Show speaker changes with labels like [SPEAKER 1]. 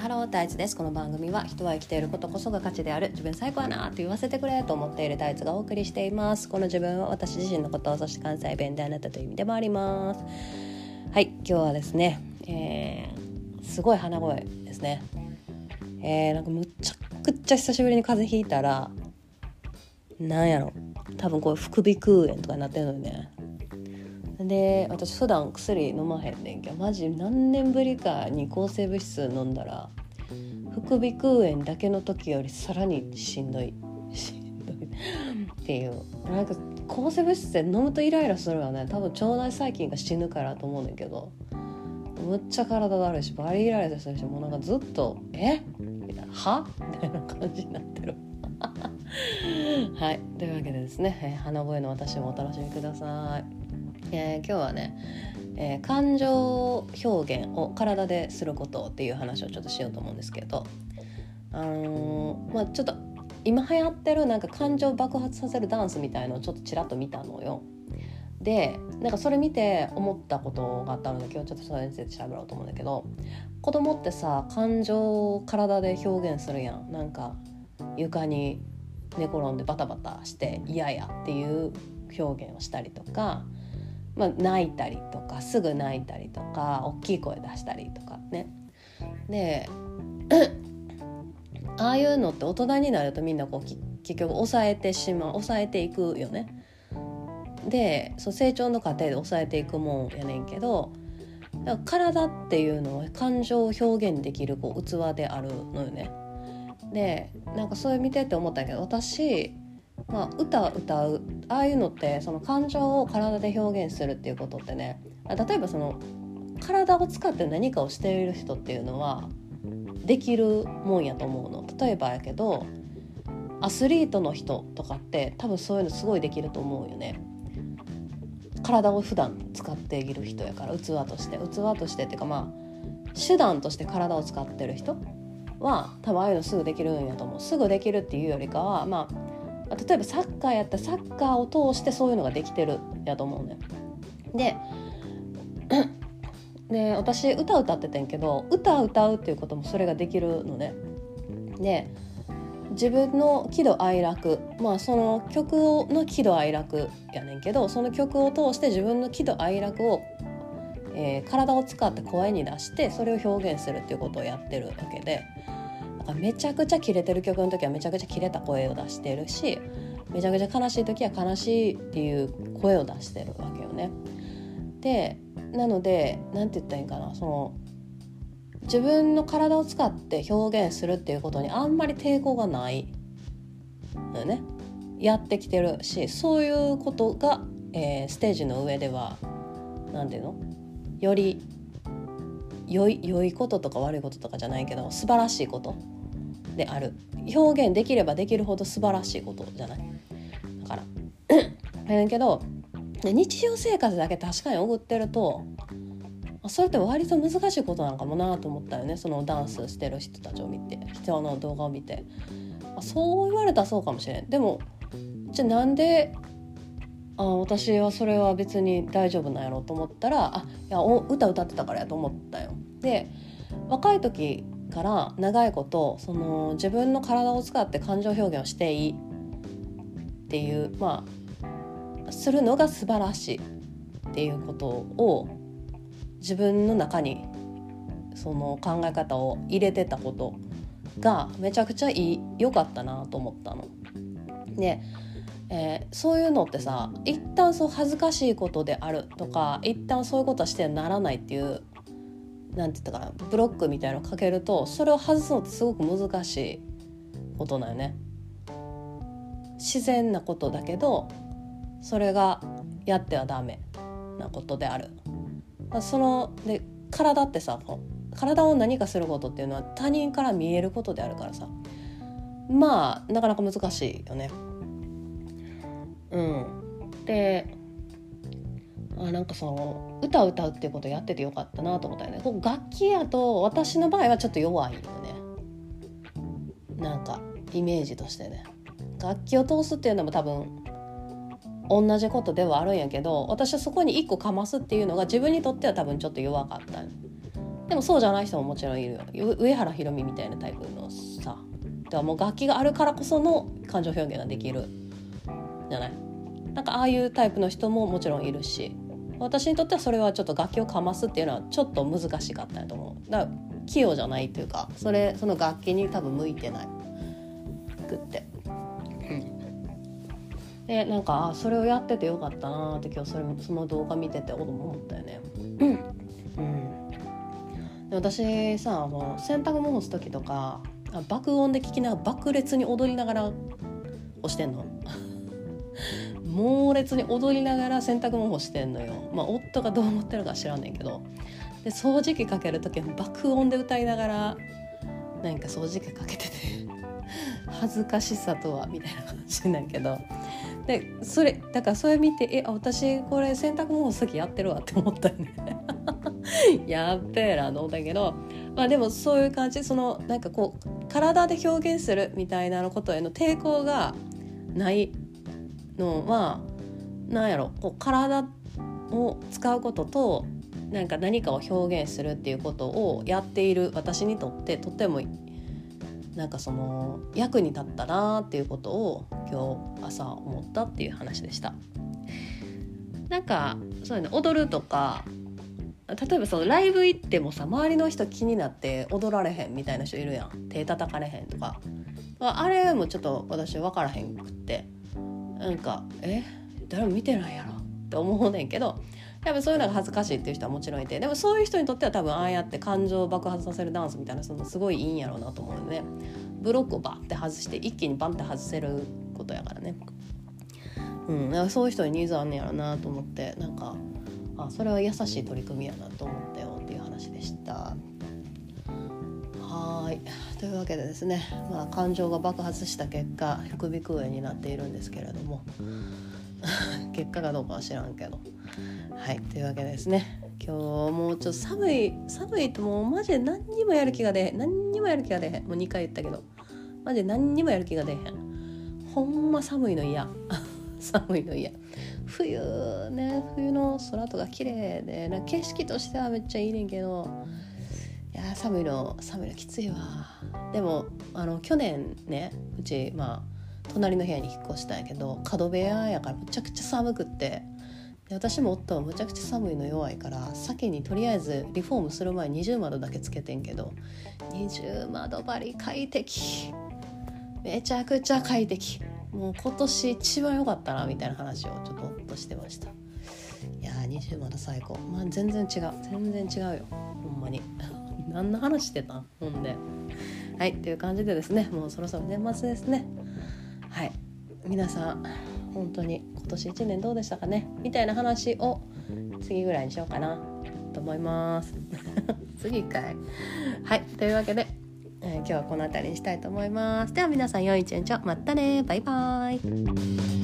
[SPEAKER 1] ハロータイツです。この番組は人は生きていることこそが価値である。自分最高やなって言わせてくれと思っているタイツがお送りしています。この自分は私自身のことそして関西弁であなたという意味でもあります。はい。今日はですね、えー、すごい鼻声ですね。えー、なんかむちゃくちゃ久しぶりに風邪ひいたらなんやろ。多分こう副鼻腔炎とかになってるのよね。で私普段薬飲まへんねんけどマジ何年ぶりかに抗生物質飲んだら副鼻腔炎だけの時よりさらにしんどいしんどい。っていう。なんか抗生物質って飲むとイライラするよね。多分腸内細菌が死ぬからと思うねんけど。むっちゃ体だるいしバリイライラするしもうなんかずっと「え？みたいな「は?」みたいな感じになってる。はい。というわけでですね、えー、鼻声の私もお楽しみください。えー、今日はね、えー、感情表現を体ですることっていう話をちょっとしようと思うんですけど、あのー、まあ、ちょっと今流行ってるなんか感情爆発させるダンスみたいのをちょっとちらっと見たのよ。でなんかそれ見て思ったことがあったので今日ちょっとそれについて喋ろうと思うんだけど子供ってさ感情を体で表現するやんなんか床に寝転んでバタバタして嫌やっていう表現をしたりとかまあ、泣いたりとかすぐ泣いたりとか大きい声出したりとかねで ああいうのって大人になるとみんなこう結局抑えてしまう抑えていくよね。でそう成長の過程で抑えていくもんやねんけど体っていうのは感情を表現できるこう器であるのよね。でなんかそれ見てって思ったけど私まあ、歌歌う。ああいうのってその感情を体で表現するっていうことってね。例えばその体を使って何かをしている人っていうのはできるもんやと思うの。例えばやけどアスリートの人とかって多分そういうのすごいできると思うよね。体を普段使っている人やから器として。器としてっていうかまあ手段として体を使ってる人は多分ああいうのすぐできるんやと思う。すぐできるっていうよりかはまあ例えばサッカーやったらサッカーを通してそういうのができてるやと思うねで で私歌歌っててんけど歌歌うっていうこともそれができるのね。で自分の喜怒哀楽まあその曲の喜怒哀楽やねんけどその曲を通して自分の喜怒哀楽を、えー、体を使って声に出してそれを表現するっていうことをやってるわけで。めちゃくちゃキレてる曲の時はめちゃくちゃキレた声を出してるしめちゃくちゃ悲しい時は悲しいっていう声を出してるわけよね。でなので何て言ったらいいかなその自分の体を使って表現するっていうことにあんまり抵抗がないのね。やってきてるしそういうことが、えー、ステージの上では何て言うの？より良い良いこととか悪いこととかじゃないけど素晴らしいことである。表現できればできるほど素晴らしいことじゃない？だから。やけど日常生活だけ確かに送ってるとそれって割と難しいことなのかもなと思ったよね。そのダンスしてる人たちを見て人の動画を見て。そう言われたらそうかもしれん。でもじゃあなんであ私はそれは別に大丈夫なんやろうと思ったらあいや歌歌ってたからやと思ったよ。で若い時から長いことその自分の体を使って感情表現をしていいっていうまあするのが素晴らしいっていうことを自分の中にその考え方を入れてたことがめちゃくちゃいい良かったなと思ったの。で、えー、そういうのってさ一旦そう恥ずかしいことであるとか一旦そういうことはしてはならないっていうなんて言ったかなブロックみたいのをかけるとそれを外すのってすごく難しいことだよね。自然なことだけどそれがやってはダメなことである。そので体ってさ体を何かすることっていうのは他人から見えることであるからさまあなかなか難しいよね。うん、であなんかその歌歌うっていうことやっててよかったなと思ったよね。こう楽器やと私の場合はちょっと弱いよね。なんかイメージとしてね。楽器を通すっていうのも多分同じことではあるんやけど私はそこに一個かますっていうのが自分にとっては多分ちょっと弱かった。でもそうじゃない人ももちろんいるよ。上原ひろみみたいなタイプのさ。だからもう楽器があるからこその感情表現ができるじゃない。なんかああいうタイプの人ももちろんいるし。私にとってはそれはちょっと楽器をかますっていうのはちょっと難しかったと思う。だから器用じゃないというかそれその楽器に多分向いてない。くって。でなんかあそれをやっててよかったなって今日それその動画見てて思ったよね。うん、で私さもう洗濯物干す時とか爆音で聞きながら爆裂に踊りながら押してんの猛烈に踊りながら洗濯物干してんのよ。まあ夫がどう思ってるか知らんねんけど。で掃除機かける時は爆音で歌いながらなんか掃除機かけてて。恥ずかしさとはみたいな感じなんけど。でそれだからそれ見てえ私これ洗濯物干す時やってるわって思ったよね。やっべえなと思ったけど。まあでもそういう感じ。そのなんかこう体で表現するみたいなことへの抵抗がないのはなんやろこう体を使うこととなんか何かを表現するっていうことをやっている私にとってとてもなんかその役に立ったなっていうことを今日朝思ったっていう話でした。なんかそういうの踊るとか例えばそのライブ行ってもさ周りの人気になって踊られへんみたいな人いるやん。手叩かれへんとか。あれもちょっと私分からへんくって。なんかえ？誰も見てないやろ。って思うねんけどやっぱそういうのが恥ずかしいっていう人はもちろんいてでもそういう人にとっては多分ああやって感情を爆発させるダンスみたいなそのすごいいいんやろうなと思うよね。ブロックをバッて外して一気にバンって外せることやからね。うん、かそういう人にニーズあんねやろなと思ってなんかあそれは優しい取り組みやなと思ったよっていう話でした。はい。というわけでですね、まあ、感情が爆発した結果副鼻腔炎になっているんですけれども 結果がどうかは知らんけど。はいというわけでですね今日もうちょっと寒い寒いともうマジで何にもやる気が出へん。何にもやる気が出へん。もう2回言ったけどマジで何にもやる気が出へん。ほんま寒いの嫌。寒いの嫌。冬ね冬の空とか綺麗でな景色としてはめっちゃいいねんけどいや寒いの寒いのきついわでもあの去年ねうちまあ隣の部屋に引っ越したんやけど角部屋やからむちゃくちゃ寒くってで私も夫はむちゃくちゃ寒いの弱いから先にとりあえずリフォームする前に二重窓だけつけてんけど二重窓張り快適。めちゃくちゃ快適。もう今年一番良かったなみたいな話をちょっと夫してました。いやー二重窓最高。まあ全然違う。全然違うよ。ほんまに。何の話してたほんで。はいという感じでですねもうそろそろ年末ですね。はい皆さん本当に今年1年どうでしたかね？みたいな話を次ぐらいにしようかなと思います。次かいはいというわけで、えー、今日はこの辺りにしたいと思います。では皆さん良い一日を。またね。バイバーイ。